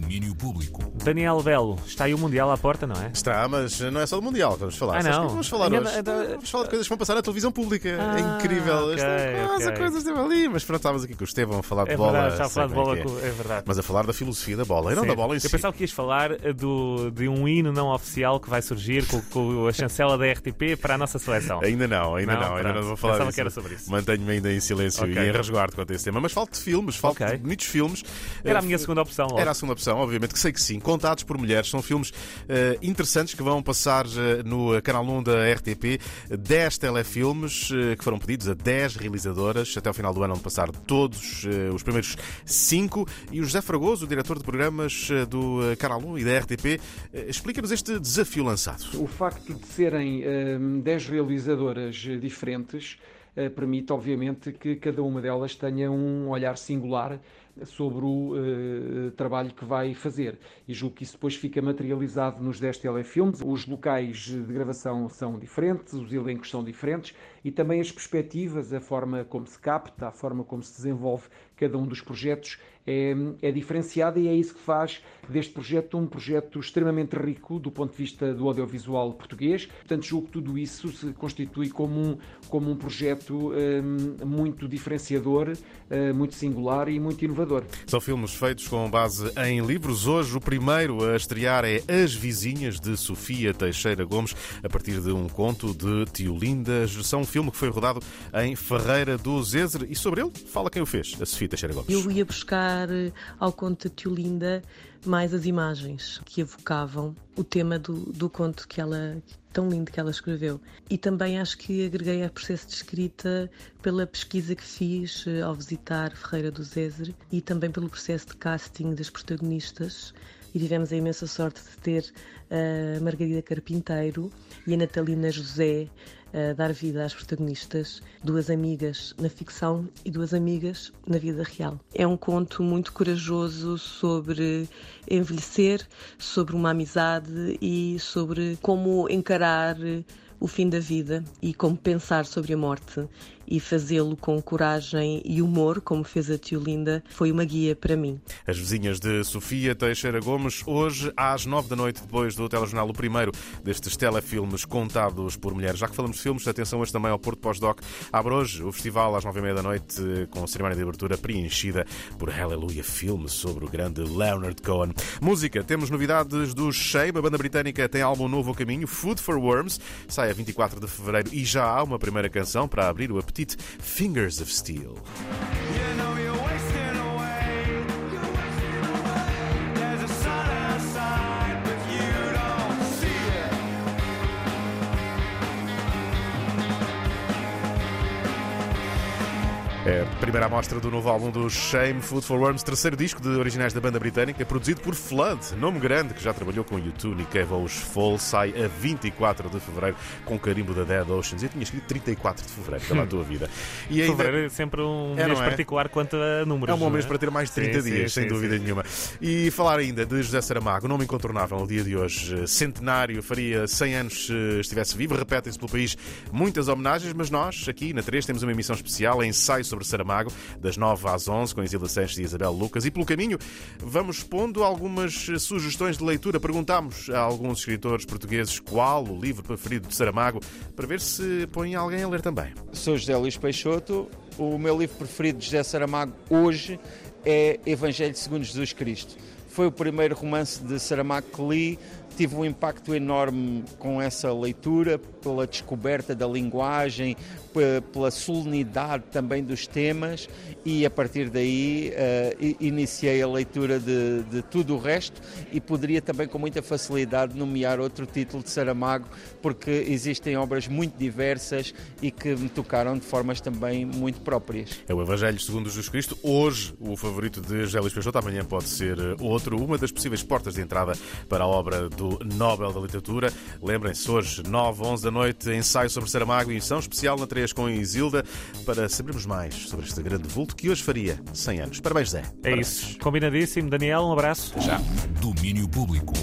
do Domínio Público. Daniel Belo, está aí o Mundial à porta, não é? Está, mas não é só do Mundial que vamos falar. Ah, não? que Vamos falar Ainda hoje. Vamos falar de coisas que vão passar na televisão pública. Ah, é incrível. ok, Esta quase ok. a coisa esteve ali. Mas pronto, estávamos aqui com o Estevão a falar de É bola. verdade, está a falar de bem bola, é. com- é verdade. Mas a falar da filosofia da bola e não Sim. da bola em Eu si. pensava que ias falar eh, do, de um hino não oficial que vai surgir com, com a chancela da RTP para a nossa seleção. Ainda não, ainda Não? não, ainda não vou falar Pensava disso. que era sobre isso. Mantenho-me ainda em silêncio Ok. e em resguardo quanto a esse tema. Mas falo de filmes, falo Ok. de bonitos filmes. Era a Eh, minha segunda opção. logo. Era a segunda opção, obviamente, que sei que sim. Contados por mulheres. São filmes eh, interessantes que vão passar eh, no canal 1 da RTP. 10 telefilmes eh, que foram pedidos a 10 realizadoras. Até ao final do ano vão passar todos os primeiros 5. E o José Fragoso, o diretor de programas do canal 1 e da RTP, explica-nos este desafio lançado. O facto de serem hum, 10 realizadoras diferentes permite, obviamente, que cada uma delas tenha um olhar singular sobre o eh, trabalho que vai fazer. E julgo que isso depois fica materializado nos 10 telefilmes. Os locais de gravação são diferentes, os elencos são diferentes e também as perspectivas, a forma como se capta, a forma como se desenvolve cada um dos projetos é, é diferenciada e é isso que faz deste projeto um projeto extremamente rico do ponto de vista do audiovisual português. Portanto, julgo que tudo isso se constitui como um, como um projeto hum, muito diferenciador, eh, muito singular e muito inovador. São filmes feitos com base em livros. Hoje, o primeiro a estrear é As Vizinhas, de Sofia Teixeira Gomes, a partir de um conto de Tio Lindas. São um filme que foi rodado em Ferreira do Zezer e sobre ele fala quem o fez, a Sofia Teixeira Gomes. Eu ia buscar eh, ao conto de Tio Linda mais as imagens que evocavam o tema do, do conto que ela tão lindo que ela escreveu. E também acho que agreguei ao processo de escrita pela pesquisa que fiz eh, ao visitar Ferreira do Zezer e também pelo processo de casting das protagonistas. E tivemos a imensa sorte de ter a Margarida Carpinteiro e a Natalina José a dar vida às protagonistas, duas amigas na ficção e duas amigas na vida real. É um conto muito corajoso sobre envelhecer, sobre uma amizade e sobre como encarar o fim da vida e como pensar sobre a morte e fazê-lo com coragem e humor, como fez a tio Linda, foi uma guia para mim. As vizinhas de Sofia Teixeira Gomes, hoje às nove da noite, depois do telejornal, o primeiro destes telefilmes contados por mulheres. Já que falamos de filmes, atenção hoje também ao Porto Pós-Doc. Abre hoje o festival às nove e meia da noite, com a cerimónia de abertura preenchida por Hallelujah Filme sobre o grande Leonard Cohen. Música, temos novidades do Shame, a banda britânica tem álbum novo ao caminho, Food for Worms, sai a 24 de fevereiro e já há uma primeira canção para abrir o apetite, Fingers of Steel. É a primeira amostra do novo álbum do Shame Food for Worms, terceiro disco de originais da banda britânica, produzido por Flood, nome grande que já trabalhou com U2, Nick Cave ou os Fall, sai a 24 de fevereiro com o carimbo da Dead Oceans. Eu tinha escrito 34 de fevereiro, pela tua vida. E ainda Fevereiro é sempre um É, mês é? particular quanto a números. é um bom não mês para ter mais de 30 Sim, dias, sim, sem sim, dúvida nenhuma. E falar ainda de José Saramago, nome incontornável no dia de hoje, centenário, faria 100 anos se estivesse vivo. Repetem-se pelo país muitas homenagens, mas nós, aqui na 3, temos uma emissão especial, ensaio sobre Saramago, das 9 às 11, com Isilda Sanches e Isabel Lucas. E pelo caminho, vamos pondo algumas sugestões de leitura. Perguntámos a alguns escritores portugueses qual o livro preferido de Saramago, para ver se põe alguém a ler também. Sou José Luís Peixoto. O meu livro preferido de José Saramago hoje é Evangelho segundo Jesus Cristo. Foi o primeiro romance de Saramago que li. Tive um impacto enorme com essa leitura, pela descoberta da linguagem, pe- pela solenidade também dos temas e a partir daí i- iniciei a leitura de, de tudo o resto e poderia também com muita facilidade nomear outro título de Saramago porque existem obras muito diversas e que me tocaram de formas também muito próprias. É o Evangelho segundo Jesus Cristo. Hoje, o favorito de Luís Peixoto. Amanhã pode ser eh, outro. Uma das possíveis portas de entrada para a obra do Nobel da Literatura. Lembrem-se, hoje, 9, 11 da noite, ensaio sobre Saramago e emissão especial na 3 com Isilda para sabermos mais sobre este grande vulto que hoje faria 100 anos. Parabéns, Zé. É isso. Combinadíssimo. Daniel, um abraço. Já. Domínio Público.